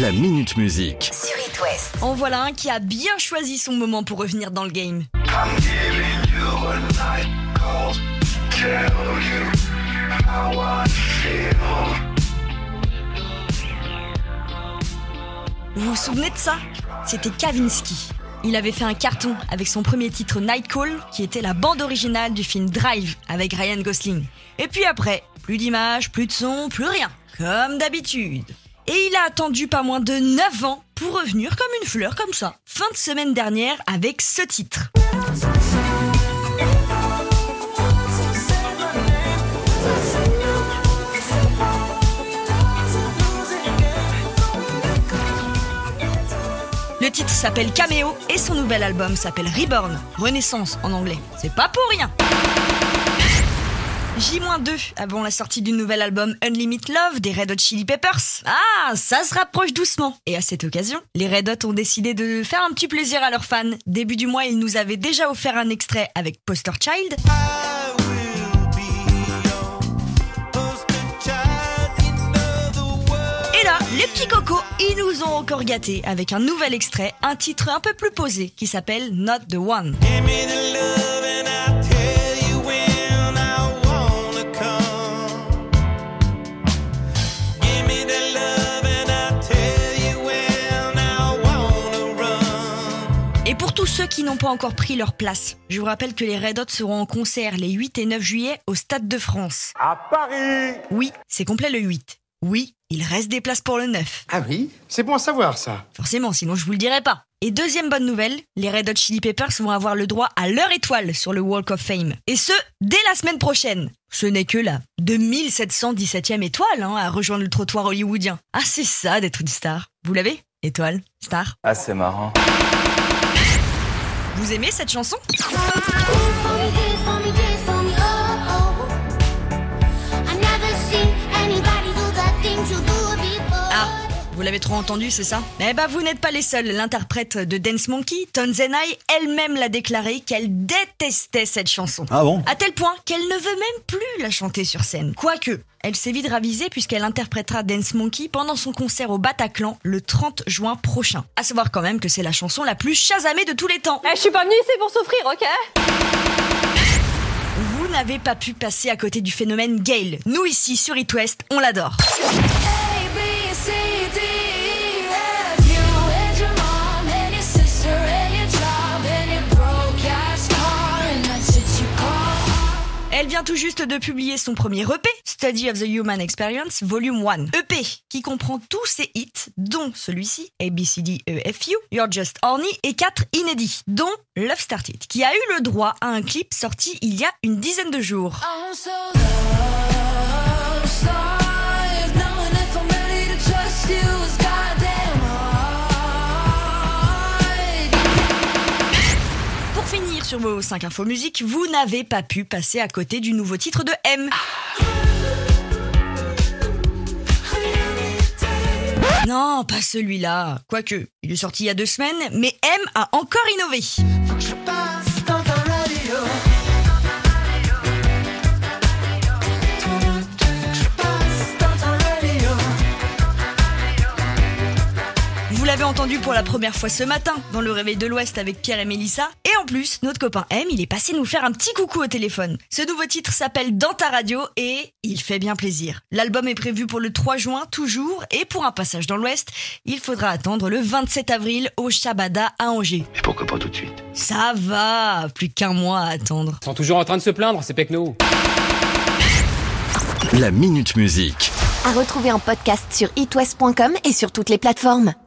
La Minute Musique. sur It West. En voilà un qui a bien choisi son moment pour revenir dans le game. Vous vous souvenez de ça? C'était Kavinsky. Il avait fait un carton avec son premier titre Night Call, qui était la bande originale du film Drive avec Ryan Gosling. Et puis après, plus d'images, plus de son, plus rien. Comme d'habitude. Et il a attendu pas moins de 9 ans pour revenir comme une fleur comme ça. Fin de semaine dernière avec ce titre. Le titre s'appelle Cameo et son nouvel album s'appelle Reborn, Renaissance en anglais. C'est pas pour rien. J-2 avant la sortie du nouvel album Unlimited Love des Red Hot Chili Peppers. Ah, ça se rapproche doucement. Et à cette occasion, les Red Hot ont décidé de faire un petit plaisir à leurs fans. Début du mois, ils nous avaient déjà offert un extrait avec Poster Child. Et là, les petits cocos, ils nous ont encore gâtés avec un nouvel extrait, un titre un peu plus posé qui s'appelle Not the One. Pour tous ceux qui n'ont pas encore pris leur place, je vous rappelle que les Red Hot seront en concert les 8 et 9 juillet au Stade de France. À Paris Oui, c'est complet le 8. Oui, il reste des places pour le 9. Ah oui? C'est bon à savoir ça. Forcément, sinon je vous le dirai pas. Et deuxième bonne nouvelle, les Red Hot Chili Peppers vont avoir le droit à leur étoile sur le Walk of Fame. Et ce, dès la semaine prochaine. Ce n'est que la 2717e étoile hein, à rejoindre le trottoir hollywoodien. Ah, c'est ça d'être une star. Vous l'avez? Étoile Star? Ah, c'est marrant. Vous aimez cette chanson? L'avez trop entendu, c'est ça? Eh ben, vous n'êtes pas les seuls. L'interprète de Dance Monkey, Tonzenai, elle-même l'a déclaré qu'elle détestait cette chanson. Ah bon? À tel point qu'elle ne veut même plus la chanter sur scène. Quoique, elle s'est vite ravisée puisqu'elle interprétera Dance Monkey pendant son concert au Bataclan le 30 juin prochain. À savoir quand même que c'est la chanson la plus chasamée de tous les temps. Eh, je suis pas venue ici pour souffrir, ok? Vous n'avez pas pu passer à côté du phénomène Gale. Nous ici sur It West, on l'adore. Elle vient tout juste de publier son premier EP, Study of the Human Experience Volume 1. EP qui comprend tous ses hits, dont celui-ci, ABCDEFU, You're Just Horny, et quatre inédits, dont Love Started, qui a eu le droit à un clip sorti il y a une dizaine de jours. Pour finir sur vos 5 infos musique, vous n'avez pas pu passer à côté du nouveau titre de M. Non, pas celui-là. Quoique, il est sorti il y a deux semaines, mais M a encore innové. Vous l'avez entendu pour la première fois ce matin dans le réveil de l'Ouest avec Pierre et Mélissa. Et en plus, notre copain M, il est passé nous faire un petit coucou au téléphone. Ce nouveau titre s'appelle Dans ta radio et il fait bien plaisir. L'album est prévu pour le 3 juin toujours et pour un passage dans l'Ouest, il faudra attendre le 27 avril au Shabada à Angers. Mais pourquoi pas tout de suite? Ça va, plus qu'un mois à attendre. Ils sont toujours en train de se plaindre, ces pecnos. La Minute Musique. À retrouver en podcast sur itwest.com et sur toutes les plateformes.